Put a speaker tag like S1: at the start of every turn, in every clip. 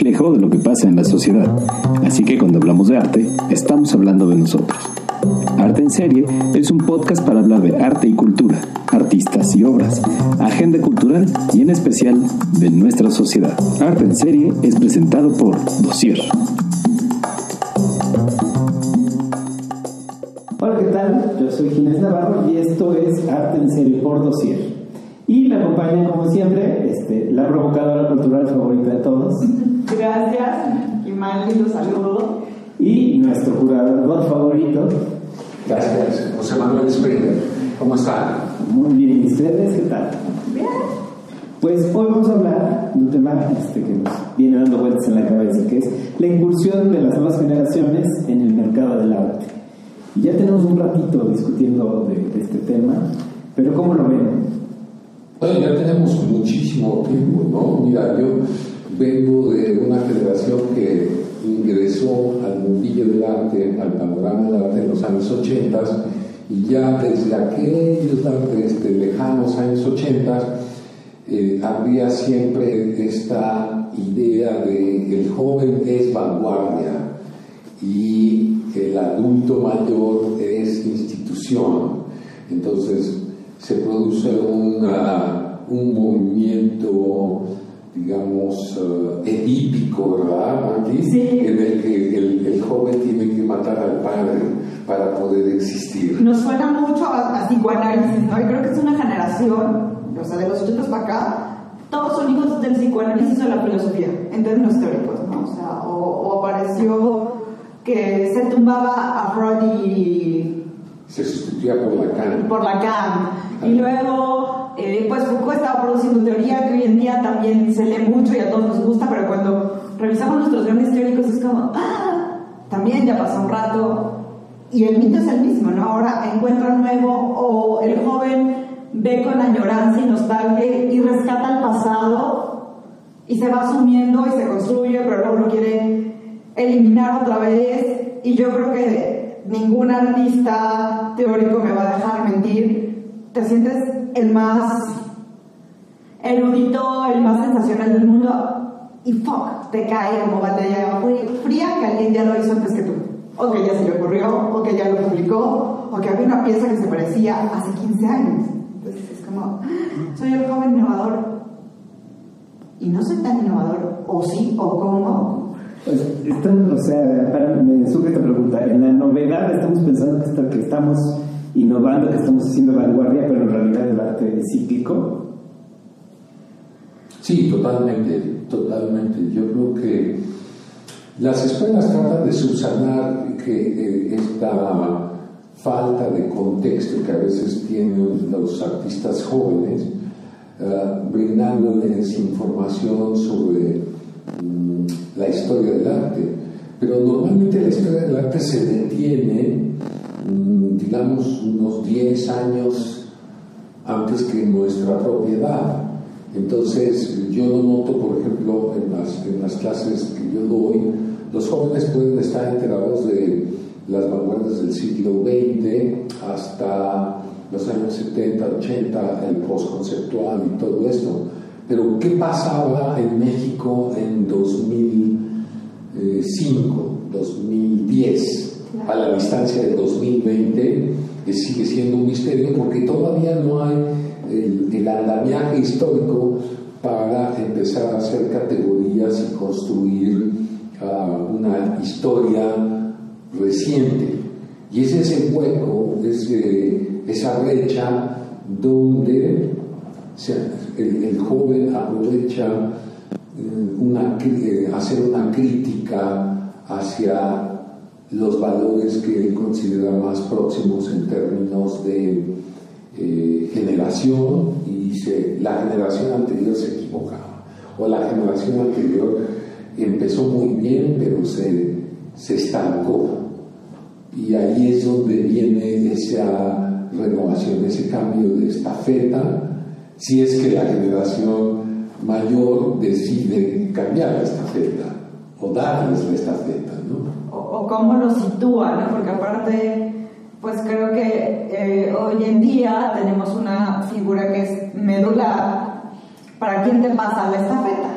S1: reflejo de lo que pasa en la sociedad. Así que cuando hablamos de arte, estamos hablando de nosotros. Arte en Serie es un podcast para hablar de arte y cultura, artistas y obras, agenda cultural y en especial de nuestra sociedad. Arte en Serie es presentado por Dossier.
S2: Hola, ¿qué tal? Yo soy Ginés Navarro y esto es Arte en Serie por Dossier. Y me acompaña, como siempre, este, la provocadora cultural favorita de todos.
S3: Gracias, y más lindo saludo.
S2: Y nuestro curador favorito.
S4: Gracias, José Manuel Springer. ¿Cómo están?
S2: Muy bien, ¿y ustedes qué tal?
S3: Bien.
S2: Pues hoy vamos a hablar de un tema este, que nos viene dando vueltas en la cabeza, que es la incursión de las nuevas generaciones en el mercado del arte. Y ya tenemos un ratito discutiendo de, de este tema, pero ¿cómo lo ven?
S4: Bueno, ya tenemos muchísimo tiempo, ¿no? Mira, yo vengo de una generación que ingresó al mundillo del arte, al panorama del arte en los años 80 y ya desde aquellos lejanos años 80 eh, había siempre esta idea de el joven es vanguardia y el adulto mayor es institución. Entonces, se produce una, un movimiento, digamos, uh, edípico, ¿verdad?
S3: Sí.
S4: En el que el, el, joven tiene que matar al padre para poder existir.
S3: Nos suena mucho a, a psicoanálisis, ¿no? Y creo que es una generación, o sea, de los 80 para acá, todos son hijos del psicoanálisis o la filosofía, en términos teóricos, ¿no? O sea, o, o apareció que se tumbaba a Freud y
S4: se sustituía por Lacan.
S3: Por Lacan. Y luego, eh, pues Foucault estaba produciendo teoría que hoy en día también se lee mucho y a todos nos gusta, pero cuando revisamos nuestros grandes teóricos es como, ah, también ya pasó un rato. Y el mito es el mismo, ¿no? Ahora encuentra nuevo o el joven ve con añoranza y nostalgia y rescata el pasado y se va asumiendo y se construye, pero luego lo quiere eliminar otra vez. Y yo creo que ningún artista teórico me va a dejar mentir. Te sientes el más erudito, el más sensacional del mundo y fuck, te cae como batalla fría que alguien ya lo hizo antes que tú. O que ya se le ocurrió, o que ya lo publicó, o que había una pieza que se parecía hace 15 años. Entonces es como, soy el joven innovador. Y no soy tan innovador, o sí, o cómo,
S2: pues, o sea, para, me surge esta pregunta. En la novedad estamos pensando que, está, que, estamos innovando, que estamos haciendo vanguardia, pero en realidad el arte es cíclico.
S4: Sí, totalmente, totalmente. Yo creo que las escuelas tratan de subsanar que eh, esta falta de contexto que a veces tienen los artistas jóvenes, uh, brindándoles información sobre la historia del arte, pero normalmente la historia del arte se detiene, digamos, unos 10 años antes que nuestra propiedad. Entonces, yo noto, por ejemplo, en las, en las clases que yo doy, los jóvenes pueden estar enterados de las vanguardias del siglo XX hasta los años 70, 80, el postconceptual y todo esto. Pero, ¿qué pasaba en México en 2005, 2010, a la distancia de 2020? Que sigue siendo un misterio porque todavía no hay el, el andamiaje histórico para empezar a hacer categorías y construir uh, una historia reciente. Y es ese hueco, ese, esa brecha donde se, el, el, joven aprovecha eh, una, eh, hacer una crítica hacia los valores que él considera más próximos en términos de eh, generación y dice la generación anterior se equivocaba o la generación anterior empezó muy bien pero se, se estancó y ahí es donde viene esa renovación, ese cambio de estafeta si es que la generación mayor decide cambiar la estafeta o darles la estafeta, ¿no?
S3: O, o cómo lo sitúa, ¿no? Porque aparte, pues creo que eh, hoy en día tenemos una figura que es medular para quién te pasa la estafeta.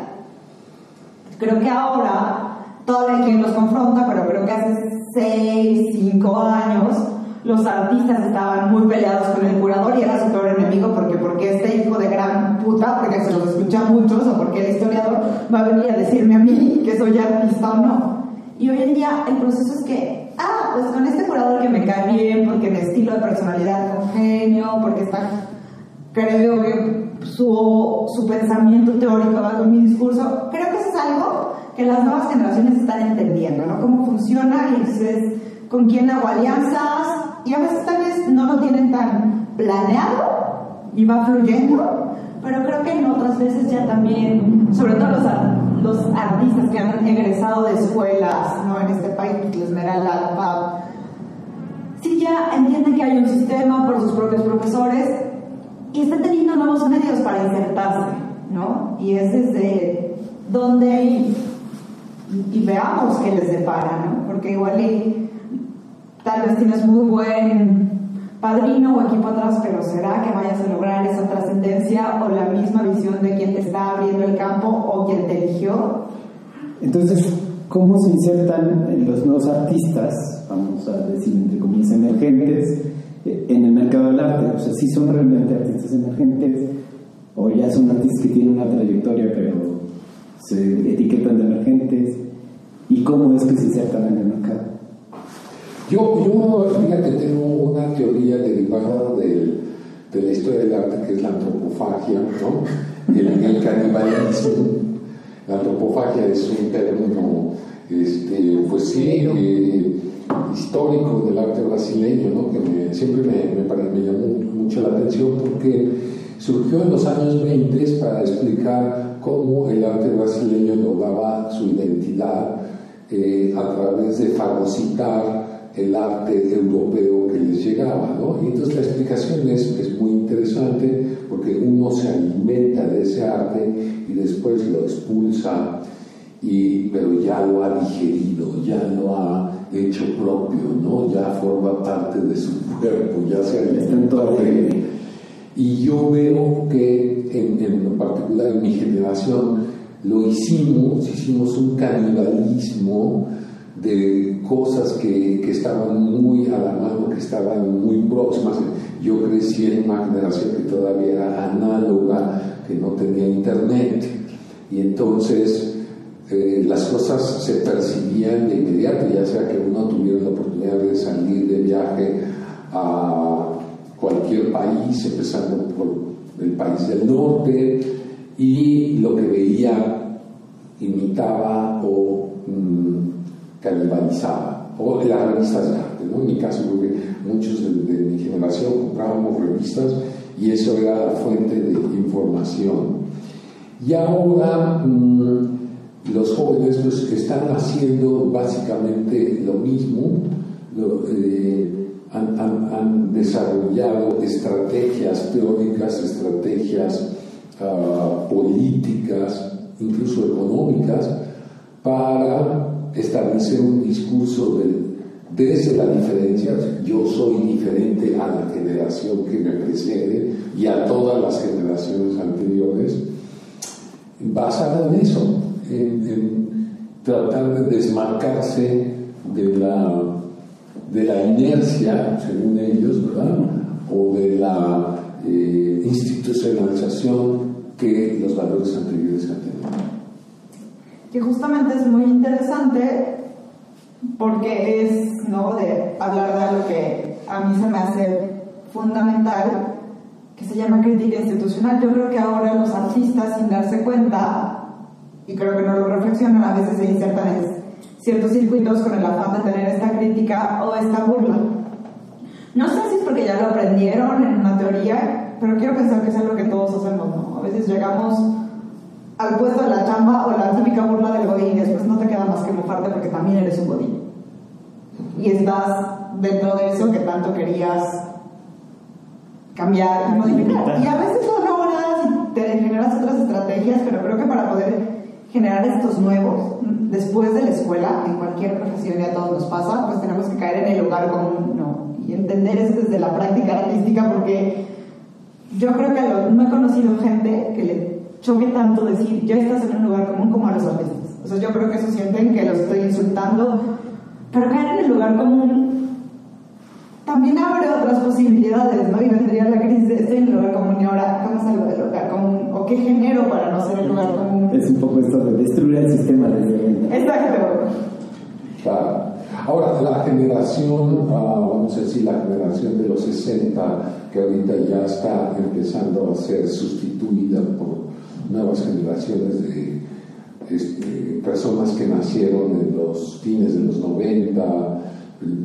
S3: Creo que ahora todavía quien los confronta, pero creo que hace 6, 5 años los artistas estaban muy peleados con el curador y era su peor enemigo porque porque este hijo de gran puta, porque se los escucha muchos o porque el historiador va a venir a decirme a mí que soy artista o no. Y hoy en día el proceso es que, ah, pues con este curador que me cae bien, porque mi estilo de personalidad congenio, porque está, creo que su, su pensamiento teórico va con mi discurso, creo que eso es algo que las nuevas generaciones están entendiendo, ¿no? Cómo funciona y entonces con quién hago alianzas, y a veces tal vez no lo tienen tan planeado y va fluyendo, pero creo que en otras veces ya también, sobre todo los, los artistas que han egresado de escuelas, ¿no? En este país, pues, la Esmeralda, PAP, sí ya entienden que hay un sistema por sus propios profesores y están teniendo nuevos medios para insertarse, ¿no? Y es desde donde y, y veamos qué les depara, ¿no? Porque igual y Tal vez tienes muy buen padrino o equipo atrás, pero ¿será que vayas a lograr esa trascendencia o la misma visión de quien te está abriendo el campo o quien te eligió?
S2: Entonces, ¿cómo se insertan los nuevos artistas, vamos a decir entre comillas emergentes, en el mercado del arte? O sea, si son realmente artistas emergentes o ya son artistas que tienen una trayectoria pero se etiquetan de emergentes y cómo es que se insertan en el mercado.
S4: Yo, yo, fíjate, tengo una teoría derivada del, de la historia del arte que es la antropofagia, ¿no? El, el canibalismo. La antropofagia es un término, este, pues sí, eh, histórico del arte brasileño, ¿no? que siempre me, me, me, llamó mucho la atención porque surgió en los años 20 para explicar cómo el arte brasileño lograba su identidad eh, a través de fagocitar el arte europeo que les llegaba. ¿no? Y entonces la explicación es, es, muy interesante porque uno se alimenta de ese arte y después lo expulsa, y, pero ya lo ha digerido, ya lo ha hecho propio, ¿no? ya forma parte de su cuerpo, ya se alimenta de él. Y yo veo que en, en particular en mi generación lo hicimos, hicimos un canibalismo de cosas que, que, estaban muy a la mano, que estaban muy próximas. Yo crecí en una generación que todavía era análoga, que no tenía internet, y entonces eh, las cosas se percibían de inmediato, ya sea que uno tuviera la oportunidad de salir de viaje a cualquier país, empezando por el país del norte, y lo que veía imitaba o... Mm, canibalizaba, o las revistas de arte. ¿no? En mi caso, creo que muchos de, mi generación comprábamos revistas y eso era la fuente de información. Y ahora mmm, los jóvenes pues, están haciendo básicamente lo mismo, eh, han, desarrollado estrategias teóricas, estrategias uh, políticas, incluso económicas, para establecer un discurso de, desde la diferencia, yo soy diferente a la generación que me precede y a todas las generaciones anteriores, basada en eso, en, tratar de desmarcarse de la, de la inercia, según ellos, ¿verdad? o de la eh, institucionalización que los valores anteriores
S3: que justamente es muy interesante porque es ¿no? de hablar de algo que a mí se me hace fundamental, que se llama crítica institucional. Yo creo que ahora los artistas, sin darse cuenta, y creo que no lo reflexionan, a veces se insertan en ciertos circuitos con el afán de tener esta crítica o esta burla. No sé si es porque ya lo aprendieron en una teoría, pero quiero pensar que es algo que todos hacemos, ¿no? A veces llegamos al puesto de la chamba o la típica burla del godín y después no te queda más que mofarte porque también eres un godín. Y estás dentro de eso que tanto querías cambiar y modificar. Y a veces no logras y te generas otras estrategias, pero creo que para poder generar estos nuevos, después de la escuela, en cualquier profesión y a todos nos pasa, pues tenemos que caer en el lugar común, ¿no? Y entender eso desde la práctica artística porque yo creo que no he conocido gente que le choque tanto decir, ya estás en un lugar común como a los artistas. O sea, yo creo que eso sienten que los estoy insultando, pero caer en el lugar común también abre otras posibilidades, ¿no? Y vendría la crisis de estoy en el lugar común y ahora, ¿cómo salgo del lugar común? ¿O qué genero para no ser el lugar común?
S2: Es un poco esto de destruir el sistema desde
S3: Exacto.
S4: Claro. Ahora, la generación, ah, vamos a decir, la generación de los 60, que ahorita ya está empezando a ser sustituida por nuevas generaciones de este, personas que nacieron en los fines de los 90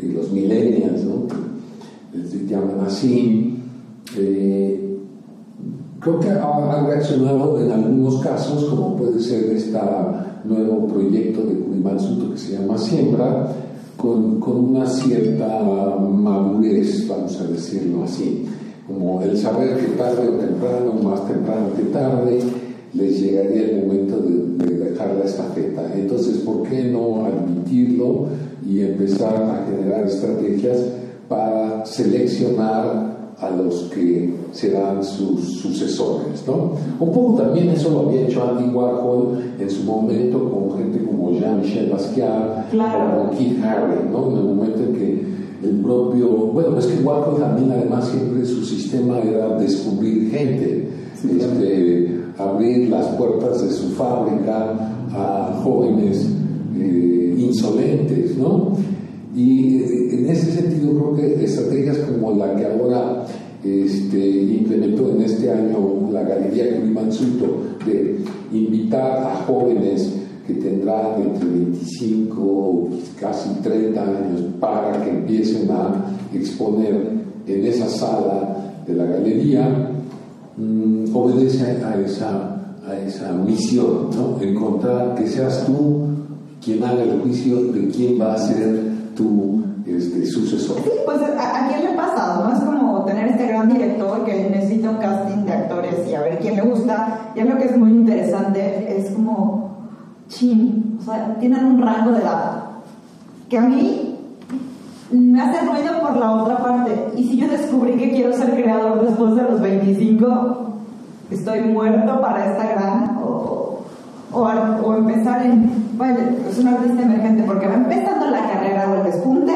S4: y los millennials, ¿no? Se llaman así. Eh, creo que han reaccionado en algunos casos, como puede ser este nuevo proyecto de Curimansuto que se llama Siembra, con, con, una cierta madurez, vamos a decirlo así, como el saber que tarde o temprano, más temprano que tarde, les llegaría el momento de, de dejar la estafeta. Entonces, ¿por qué no admitirlo y empezar a generar estrategias para seleccionar a los que serán sus sucesores. ¿no? Un poco también eso lo había hecho Andy Warhol en su momento con gente como Jean-Michel Basquiat
S3: claro.
S4: o Keith Haring, ¿no? en el momento en que el propio, bueno, es que Warhol también además siempre su sistema era descubrir gente, sí, este, abrir las puertas de su fábrica a jóvenes eh, insolentes, ¿no? Y en ese sentido creo que estrategias como la que ahora este, implementó en este año la Galería Curimansuto de invitar a jóvenes que tendrán entre 25 casi 30 años para que empiecen a exponer en esa sala de la galería, mmm, obedece a esa, a esa misión, ¿no? encontrar que seas tú quien haga el juicio de quién va a ser tu este, sucesor.
S3: Sí, pues a, a, quién le pasa, ¿no? Es como tener este gran director que necesita un casting de actores y a ver quién le gusta. Y lo que es muy interesante, es como, chin, o sea, tienen un rango de edad que a mí me hace ruido por la otra parte. Y si yo descubrí que quiero ser creador después de los 25, estoy muerto para esta gran o, o, o empezar en, bueno, es un artista emergente porque va empezando la carrera o el despunte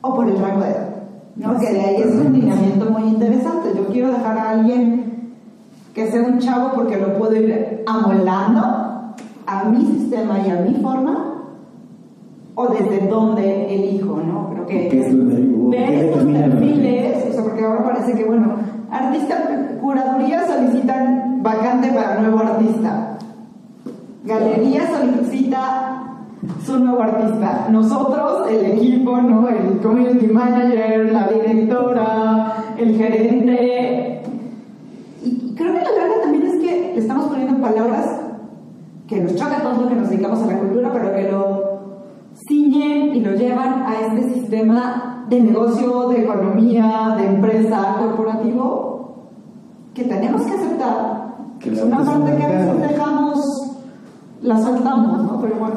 S3: o por el rango de edad. ¿no? Que de ahí es un lineamiento muy interesante. Yo quiero dejar a alguien que sea un chavo porque lo puedo ir amoldando a mi sistema y a mi forma o desde dónde elijo, ¿no? Creo que
S2: ¿Qué es lo
S3: ver estos
S2: lo
S3: perfiles, o sea, porque ahora parece que, bueno, artista, curaduría solicitan vacante para nuevo artista. Galería solicita su nuevo artista. Nosotros, el equipo, ¿no? El community manager, la directora, el gerente. Y creo que la verdad también es que le estamos poniendo palabras que nos choca a todos los que nos dedicamos a la cultura, pero que lo ciñen y lo llevan a este sistema de negocio, de economía, de empresa, corporativo, que tenemos que aceptar.
S2: Que
S3: es una parte que a veces dejamos, la saltamos, ¿no? Pero bueno.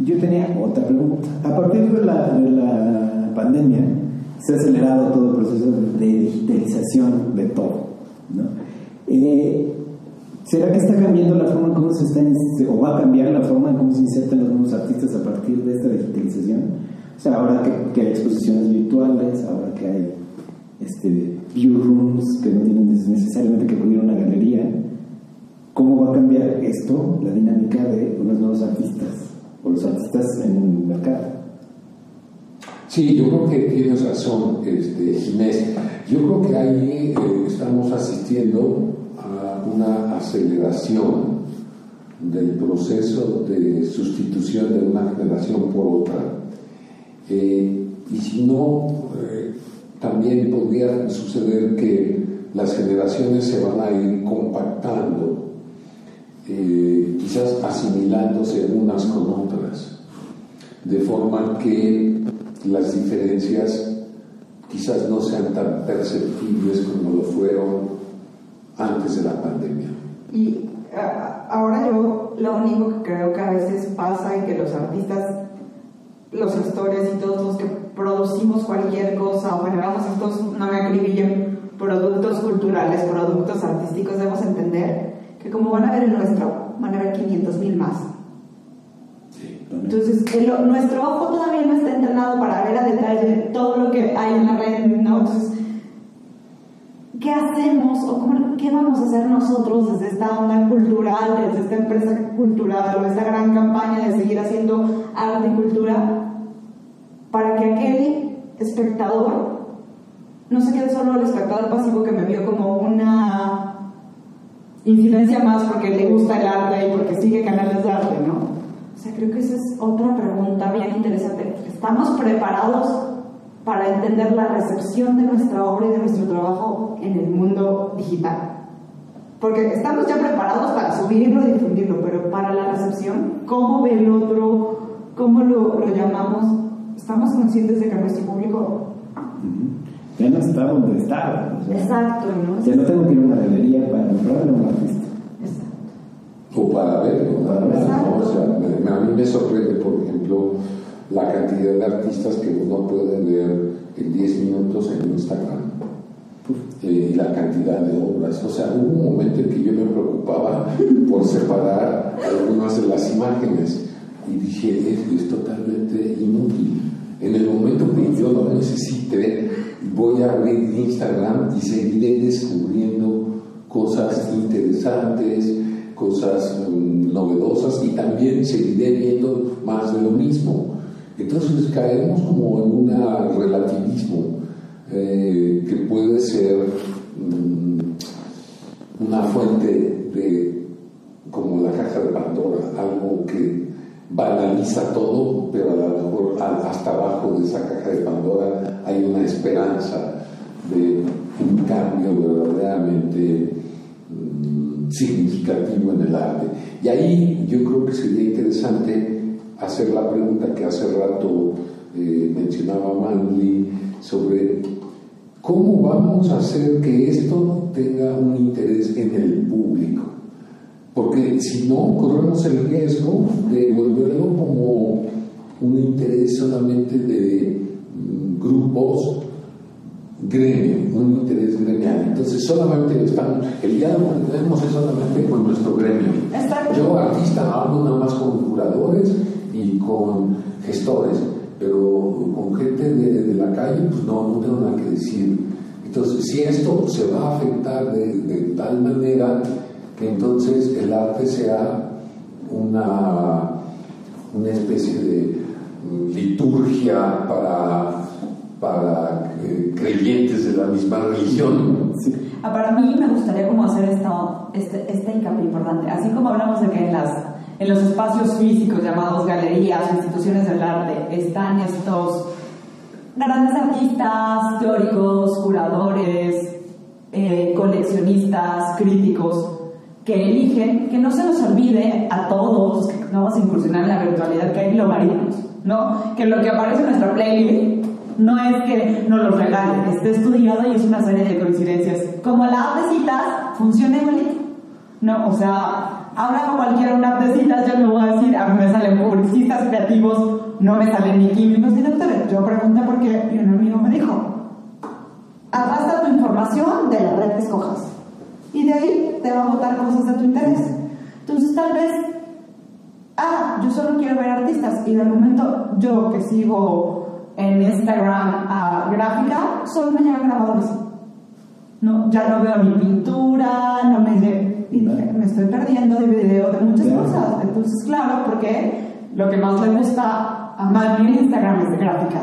S2: Yo tenía otra pregunta. A partir de la, de la pandemia, se ha acelerado todo el proceso de, de digitalización de todo. ¿no? Eh, ¿Será que está cambiando la forma en cómo se está, ins- o va a cambiar la forma en cómo se insertan los nuevos artistas a partir de esta digitalización? O sea, ahora que, que hay exposiciones virtuales, ahora que hay este, view rooms que no tienen necesariamente que acudir a una galería, ¿cómo va a cambiar esto, la dinámica de unos nuevos artistas o los artistas en el mercado?
S4: Sí, yo creo que tienes razón, este, Ginés. Yo creo que ahí eh, estamos asistiendo una aceleración del proceso de sustitución de una generación por otra. Eh, y si no, eh, también podría suceder que las generaciones se van a ir compactando, eh, quizás asimilándose unas con otras de forma que las diferencias quizás no sean tan perceptibles como lo fueron antes de la pandemia.
S3: Y ah, ahora yo lo único que creo que a veces pasa es que los artistas, los gestores y todos los que producimos cualquier cosa o generamos estos, no me acribillen, productos culturales, productos artísticos, debemos entender que como van a ver el nuestro, van a ver 500 mil más. Entonces, el- nuestro ojo todavía no está entrenado para ver a detalle todo lo que hay en la red, ¿no? Entonces, ¿qué hacemos o cómo- qué vamos a hacer nosotros desde esta onda cultural, desde esta empresa cultural o esta gran campaña de seguir haciendo arte y cultura para que aquel espectador no se quede solo el espectador pasivo que me vio como una incidencia más porque le gusta el arte y porque sigue canales de arte, ¿no? O sea, creo que esa es otra pregunta bien interesante. ¿Estamos preparados para entender la recepción de nuestra obra y de nuestro trabajo en el mundo digital? Porque estamos ya preparados para subirlo y difundirlo, pero para la recepción, ¿cómo ve el otro? ¿Cómo lo, lo llamamos? ¿Estamos conscientes de que nuestro público...
S2: Ya no está donde estaba. o sea,
S3: Exacto, ¿no?
S2: Ya no tengo que ir a una galería para comprarle a un artista.
S3: Exacto.
S4: O para verlo. ¿no? O sea, me- a mí me sorprende, por ejemplo, la cantidad de artistas que uno puede ver en 10 minutos en Instagram. Eh, y la cantidad de obras. O sea, hubo un momento en que yo me preocupaba por separar algunas de las imágenes y dije, esto es totalmente inútil. En el momento que yo lo necesite, voy a abrir Instagram y seguiré descubriendo cosas interesantes, cosas mm, novedosas y también seguiré viendo más de lo mismo. Entonces caemos como en un relativismo eh, que puede ser mm, una fuente de, como la caja de Pandora, algo que banaliza todo, pero a lo mejor hasta abajo de esa caja de Pandora hay una esperanza de un cambio verdaderamente mm, significativo en el arte. Y ahí yo creo que sería interesante hacer la pregunta que hace rato eh, mencionaba Manley sobre cómo vamos a hacer que esto tenga un interés en el público. Porque si no, corremos el riesgo de volverlo como un interés solamente de mm, grupos gremio, un interés gremial. Entonces solamente estamos, el diálogo que tenemos es solamente con nuestro gremio. Yo artista hablo nada más con curadores con gestores, pero con gente de, la calle pues no, no tengo nada que decir. Entonces si esto se va a afectar de, tal manera que entonces el arte sea una, una especie de mm, liturgia para, para eh, creyentes de la misma religión.
S3: Ah, Para mí me gustaría como hacer esta, este, este hincapié importante. Así como hablamos de que las, en los espacios físicos llamados galerías o instituciones del arte están estos grandes artistas, teóricos, curadores, eh, coleccionistas, críticos, que eligen que no se nos olvide a todos que vamos a incursionar en la virtualidad que hay globarinos, ¿no? Que lo que aparece en nuestra playlist no es que nos lo regalen, esté estudiado y es una serie de coincidencias. Como la app de citas funciona igualito, ¿no? O sea, ahora con cualquiera una de citas yo no voy a decir, a mí me salen publicistas creativos, no me salen ni químicos ni doctores. Yo pregunté por qué y un amigo me dijo, arrastra tu información de la red que escojas y de ahí te va a botar cosas de tu interés. Entonces tal vez, ah, yo solo quiero ver artistas y de momento yo que sigo en Instagram a gráfica, solo me llegan grabadores. No, ya no veo mi pintura, no me lle- y dije, me estoy perdiendo de video de muchas
S2: Claro.
S3: cosas. Entonces, claro, porque lo que más le gusta a Manny en Instagram es de gráfica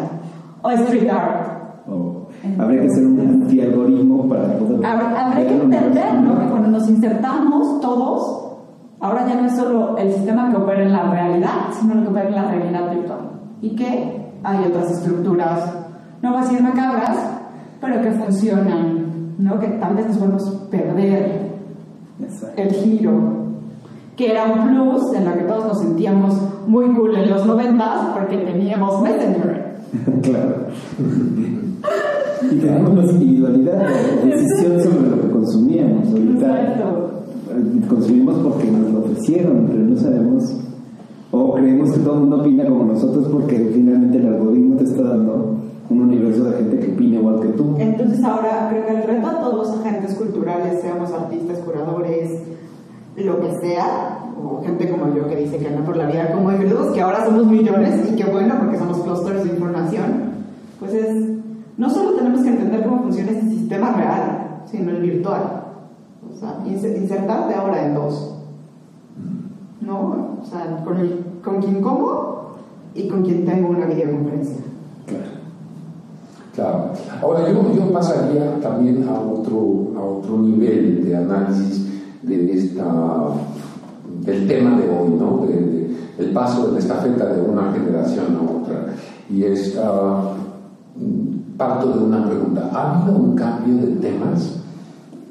S3: o street art.
S2: O habría que hacer un anti-algoritmo para poder.
S3: Habrá, habrá que
S2: ver un
S3: entender ¿no?
S2: universo.
S3: que cuando nos insertamos todos, ahora ya no es solo el sistema que opera en la realidad, sino lo que opera en la realidad virtual. Y que hay otras estructuras, no voy a decir macabras, pero que funcionan, ¿no? que tal vez nos podemos perder. El giro, que era un plus en la que todos nos sentíamos muy cool en los 90 porque teníamos Messenger.
S2: claro. y tenemos más individualidad, decisión sobre lo que consumíamos. Ahorita
S3: Exacto.
S2: eh, consumimos porque nos lo ofrecieron, pero no sabemos. O creemos que todo el mundo opina como nosotros porque finalmente el algoritmo te está dando un universo de gente que opina igual que tú.
S3: Entonces ahora creo que el reto a todos los agentes culturales, seamos artistas, curadores, lo que sea, o gente como yo que dice que anda por la vida como individuos, que ahora somos millones y que bueno, porque somos clusters de información, pues es, no solo tenemos que entender cómo funciona este sistema real, sino el virtual. O sea, insertarte ahora en dos. ¿No? O sea, con, el, con quien como y con quien tengo una videoconferencia.
S4: Claro. Ahora yo, yo pasaría también a otro, a otro nivel de análisis de esta, del tema de hoy, ¿no? De, el paso de la estafeta de una generación a otra. Y es, uh, parto de una pregunta. ¿Ha habido un cambio de temas?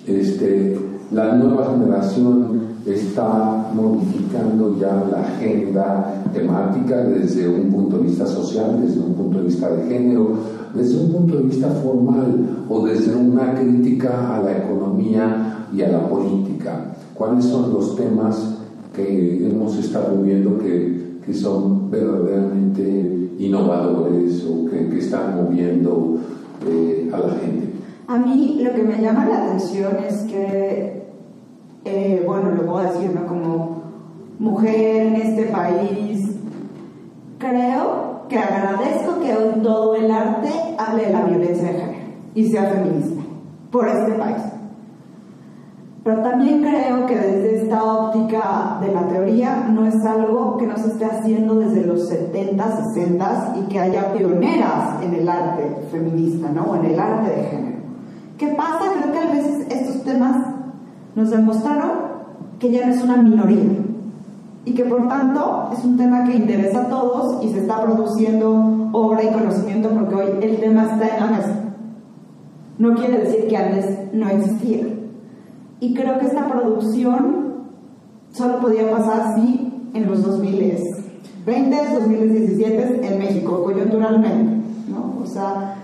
S4: Este, la nueva generación está modificando ya la agenda temática desde un punto de vista social, desde un punto de vista de género, desde un punto de vista formal o desde una crítica a la economía y a la política. ¿Cuáles son los temas que hemos estado viendo que, que son verdaderamente innovadores o que, que están moviendo eh, a la gente?
S3: A mí lo que me llama la atención es que, eh, bueno, lo puedo decir, ¿no? Como mujer en este país, creo que agradezco que todo el arte hable de la violencia de género y sea feminista por este país. Pero también creo que desde esta óptica de la teoría no es algo que no se esté haciendo desde los 70, 60 y que haya pioneras en el arte feminista, ¿no? O en el arte de género. ¿Qué pasa? Creo que a veces estos temas nos demostraron que ya no es una minoría, y que por tanto es un tema que interesa a todos y se está produciendo obra y conocimiento porque hoy el tema está en la mesa. No quiere decir que antes no existía. Y creo que esta producción solo podía pasar sí en los 2020, 2017 en México, coyunturalmente. ¿no? O sea,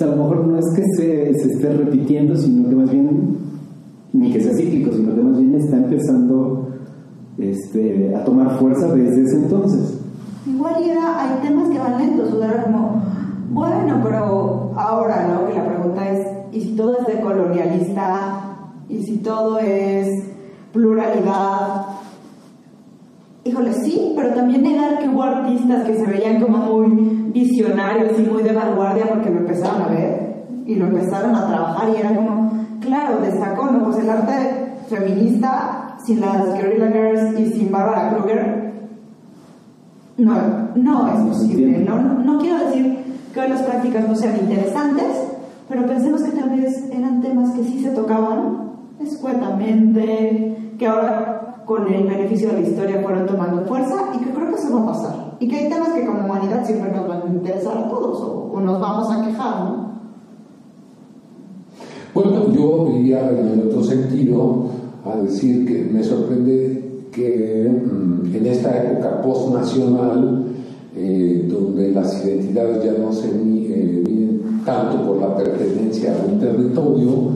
S2: a lo mejor no es que se, se esté repitiendo, sino que más bien, ni que sea cíclico, sino que más bien está empezando este, a tomar fuerza desde ese entonces.
S3: Igual era, hay temas que van lentos, o sea, como, bueno, pero ahora, ¿no? Que la pregunta es, ¿y si todo es decolonialista? ¿Y si todo es pluralidad? Híjole, sí, pero también negar que hubo artistas que se veían como muy visionarios y muy de vanguardia porque lo empezaron a ver y lo empezaron a trabajar y era como, claro, destacó, ¿no? Pues el arte feminista sin las Guerrilla Girls y sin Barbara Kruger, no, no es posible. No, no quiero decir que hoy las prácticas no sean interesantes, pero pensemos que tal vez eran temas que sí se tocaban escuetamente, que ahora con el beneficio de la historia fueron tomando fuerza y que creo que eso va a pasar. Y que hay temas que como humanidad siempre nos van a interesar a todos o, nos vamos a quejar, ¿no?
S4: Bueno, yo diría en el otro sentido, a decir que me sorprende que mm, en esta época postnacional, eh, donde las identidades ya no se eh, miden tanto por la pertenencia a un territorio,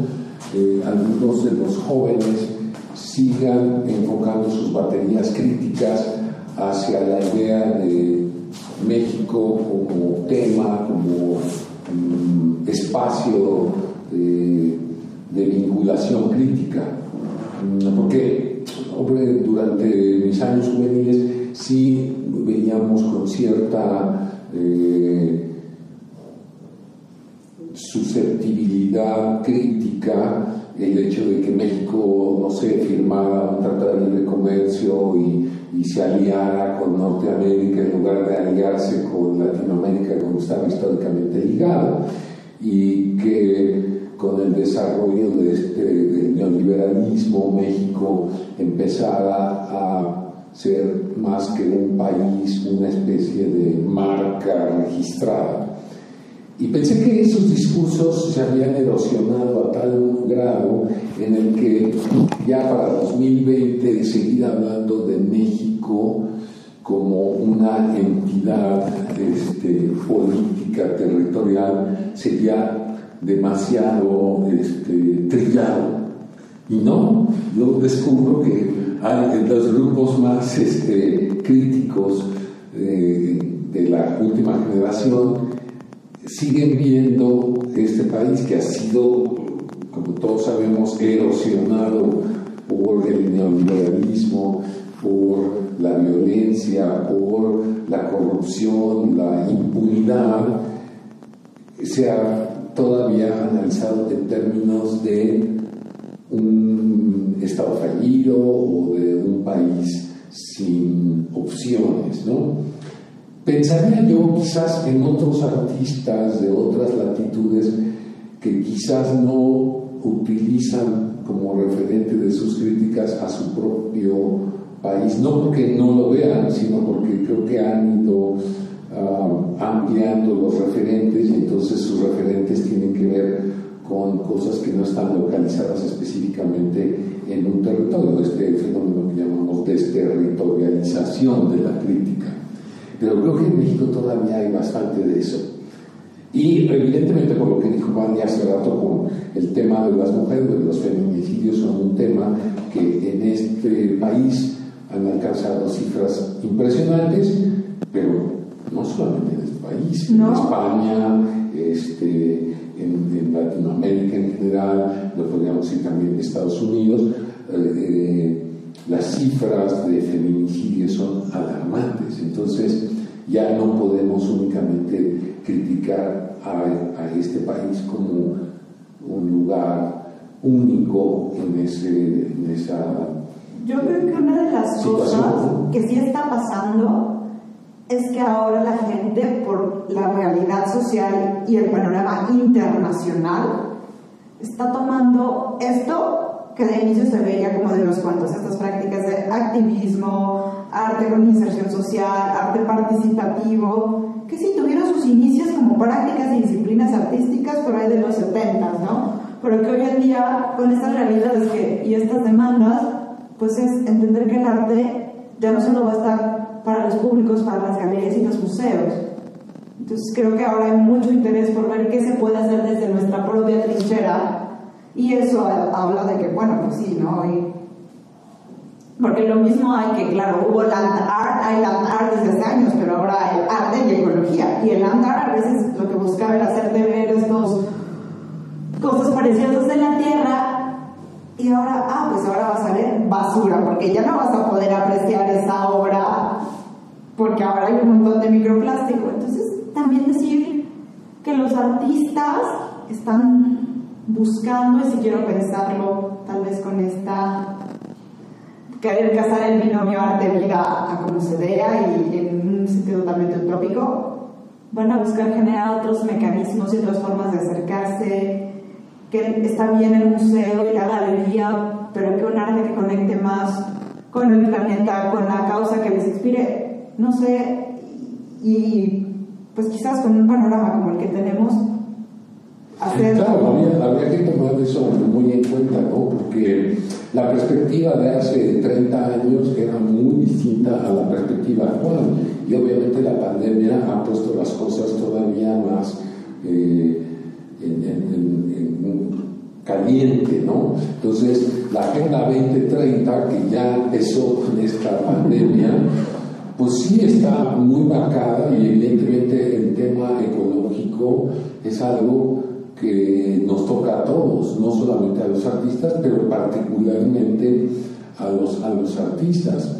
S4: eh, algunos de los jóvenes sigan enfocando sus baterías críticas hacia la idea de México como tema, como mm, espacio de vinculación crítica. Mm, porque durante mis años juveniles sí veíamos con cierta eh, susceptibilidad crítica el hecho de que México, no sé, firmara un tratado de libre comercio y, y, se aliara con Norteamérica en lugar de aliarse con Latinoamérica como estaba históricamente ligado y que con el desarrollo de este, del neoliberalismo, México empezara a ser más que un país, una especie de marca registrada. Y pensé que esos discursos se habían erosionado a tal grado en el que ya para 2020 seguir hablando de México como una entidad este, política territorial sería demasiado este, trillado. Y no, yo descubro que los grupos más este, críticos eh, de la última generación siguen viendo este país que ha sido, como todos sabemos, erosionado por el neoliberalismo, por la violencia, por la corrupción, la impunidad, sea todavía analizado en términos de un Estado fallido o de un país sin opciones, ¿no? Pensaría yo quizás en otros artistas de otras latitudes que quizás no utilizan como referente de sus críticas a su propio país, no porque no lo vean, sino porque creo que han ido uh, ampliando los referentes y entonces sus referentes tienen que ver con cosas que no están localizadas específicamente en un territorio, este fenómeno que llamamos desterritorialización de la crítica. Pero creo que en México todavía hay bastante de eso. Y evidentemente por lo que dijo Juan hace rato con el tema de las mujeres, de los feminicidios son un tema que en este país han alcanzado cifras impresionantes, pero no solamente en este país, en España, este, en, Latinoamérica en general, lo podríamos decir también en Estados Unidos, eh, eh, las cifras de feminicidios son alarmantes. Entonces, ya no podemos únicamente criticar a, a este país como un lugar único en, ese, en esa
S3: yo creo que una de las cosas que sí está pasando es que ahora la gente, por la realidad social y el panorama internacional, está tomando esto que de inicio se veía como de los cuantos, estas prácticas de activismo, arte con inserción social, arte participativo, que sí tuvieron sus inicios como prácticas y disciplinas artísticas por ahí de los 70, ¿no? Pero que hoy en día, con estas realidades que, y estas demandas, pues es entender que el arte ya no solo va a estar para los públicos, para las galerías y los museos. Entonces creo que ahora hay mucho interés por ver qué se puede hacer desde nuestra propia trinchera y eso habla de que, bueno, pues sí, ¿no? porque lo mismo hay que, claro, hubo land art, hay land art desde hace años, pero ahora hay arte y ecología. Y el land art a veces lo que buscaba era hacerte ver estos cosas parecidas de la tierra y ahora, ah, pues ahora vas a ver basura, porque ya no vas a poder apreciar esa obra, porque ahora hay un montón de microplástico. Entonces, también decir que los artistas están buscando, y si quiero pensarlo, tal vez con esta querer casar el binomio arte-vida a como se vea y en un sentido totalmente utrópico, van a buscar generar otros mecanismos y otras formas de acercarse que está bien el museo y la galería, pero que un arte que conecte más con el planeta, con la causa que les inspire, no sé, y pues quizás con un panorama como el que tenemos.
S4: Hacer claro, habría, que tomar eso muy en cuenta, ¿no? Porque la perspectiva de hace 30 años era muy distinta a la perspectiva actual. Y obviamente la pandemia ha puesto las cosas todavía más eh, en, caliente, ¿no? Entonces, la Agenda 2030, que ya empezó con esta pandemia, pues sí está muy marcada y evidentemente el tema ecológico es algo que nos toca a todos, no solamente a los artistas, pero particularmente a los, a los artistas.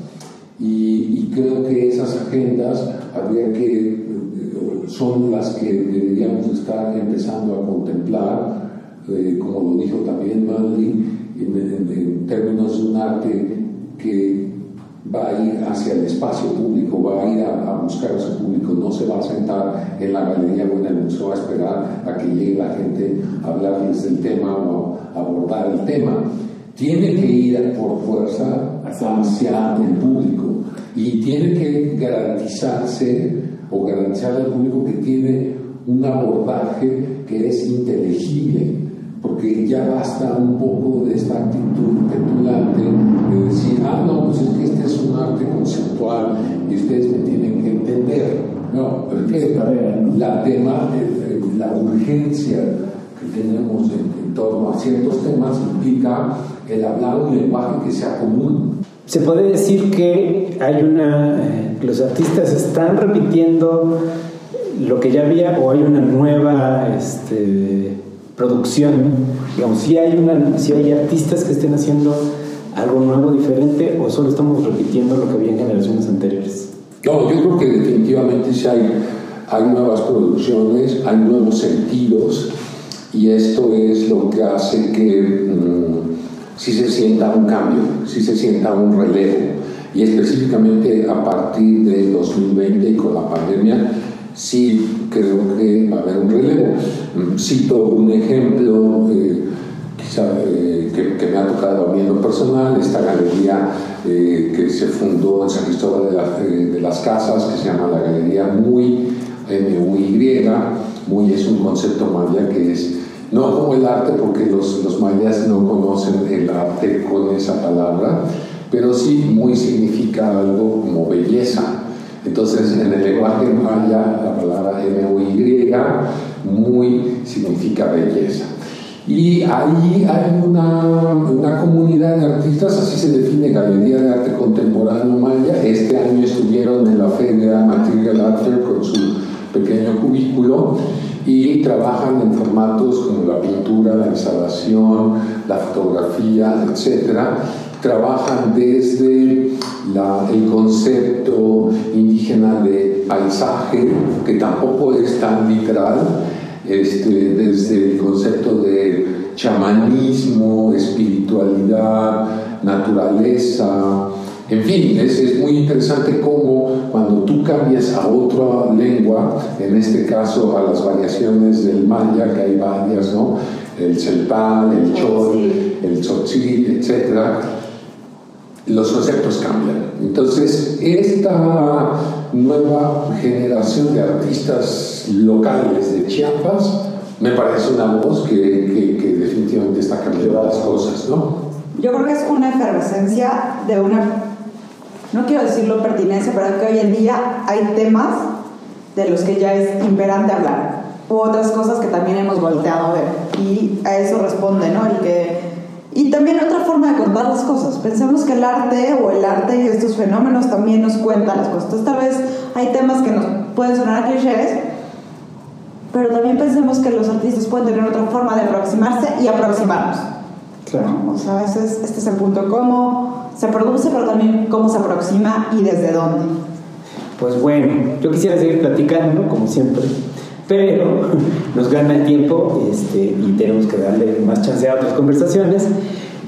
S4: Y, creo que esas agendas habría que son las que deberíamos estar empezando a contemplar, eh, como lo dijo también Madrid, en, términos de un arte que va a ir hacia el espacio público, va a ir a, buscar a su público, no se va a sentar en la galería o en el museo a esperar a que llegue la gente a hablarles del tema o a abordar el tema. Tiene que ir por fuerza hacia el público y tiene que garantizarse o garantizar al público que tiene un abordaje que es inteligible, porque ya basta un poco de esta actitud petulante de decir, ah, no, pues es que este es un arte conceptual y ustedes me tienen que entender. No, porque la tema, la urgencia que tenemos en, en torno a ciertos temas implica el hablar un lenguaje que sea común.
S2: Se puede decir que hay una los artistas están repitiendo lo que ya había o hay una nueva este, producción. Digamos, si hay, una, si hay artistas que estén haciendo algo nuevo, diferente, o solo estamos repitiendo lo que había en generaciones anteriores?
S4: No, yo creo que definitivamente sí hay, hay nuevas producciones, hay nuevos sentidos, y esto es lo que hace que si se sienta un cambio, si se sienta un relevo. Y específicamente a partir del 2020 y con la pandemia, sí creo que va a haber un relevo. Mm, cito un ejemplo, eh, quizá eh, que, me ha tocado a mí en lo personal, esta galería eh, que se fundó en San Cristóbal de, las Casas, que se llama la Galería Muy, M-U-Y, Muy es un concepto maya que es no como el arte, porque los, los mayas no conocen el arte con esa palabra, pero sí muy significa algo como belleza. Entonces, en el lenguaje maya, la palabra M-U-Y, muy significa belleza. Y ahí hay una, una, comunidad de artistas, así se define Galería de Arte Contemporáneo Maya. Este año estuvieron en la Feria Material Art con su pequeño cubículo y trabajan en formatos como la pintura, la instalación, la fotografía, etc. Trabajan desde el concepto indígena de paisaje, que tampoco es tan literal, este, desde el concepto de chamanismo, espiritualidad, naturaleza, en fin, es, muy interesante cómo cuando tú cambias a otra lengua, en este caso a las variaciones del maya, que hay varias, ¿no? El celtal, el chol, el tzotzil, etc., los conceptos cambian. Entonces, esta nueva generación de artistas locales de Chiapas me parece una voz que, que definitivamente está cambiando las cosas, ¿no?
S3: Yo creo que es una efervescencia de una no quiero decirlo pertinencia, pero que hoy en día hay temas de los que ya es imperante hablar, u otras cosas que también hemos volteado a ver, y a eso responde, ¿no? El que, y también otra forma de contar las cosas. Pensemos que el arte o el arte y estos fenómenos también nos cuentan las cosas. Entonces, tal vez hay temas que nos pueden sonar a clichés, pero también pensemos que los artistas pueden tener otra forma de aproximarse y aproximarnos. Claro. O sea, ese es, este es el punto. ¿Cómo se produce, pero también cómo se aproxima y desde dónde.
S2: Pues bueno, yo quisiera seguir platicando, como siempre, pero nos gana el tiempo este, y tenemos que darle más chance a otras conversaciones.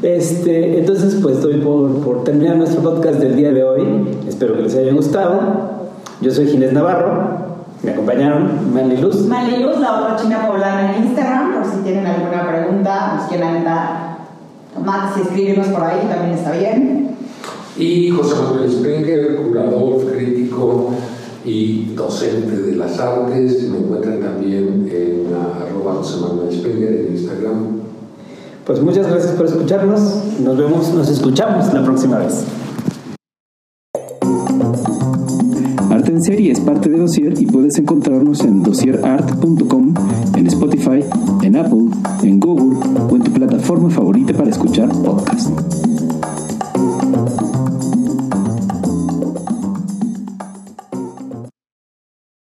S2: Este, entonces, pues estoy por, por terminar nuestro podcast del día de hoy. Espero que les haya gustado. Yo soy Ginés Navarro. Me acompañaron Manly Luz.
S3: Manly Luz, la otra china poblana en Instagram, por si tienen alguna pregunta, nos quieran dar Max, si escribimos por ahí también está bien.
S4: Y José Manuel Springer, curador, crítico y docente de las artes. Me encuentran también en arroba José Manuel Springer en Instagram.
S2: Pues muchas gracias por escucharnos. Nos vemos, nos escuchamos la próxima vez.
S1: Arte en serie es parte de Dossier y puedes encontrarnos en dossierart.com, en Spotify, en Apple, en Google o en tu plataforma favorita para escuchar podcast.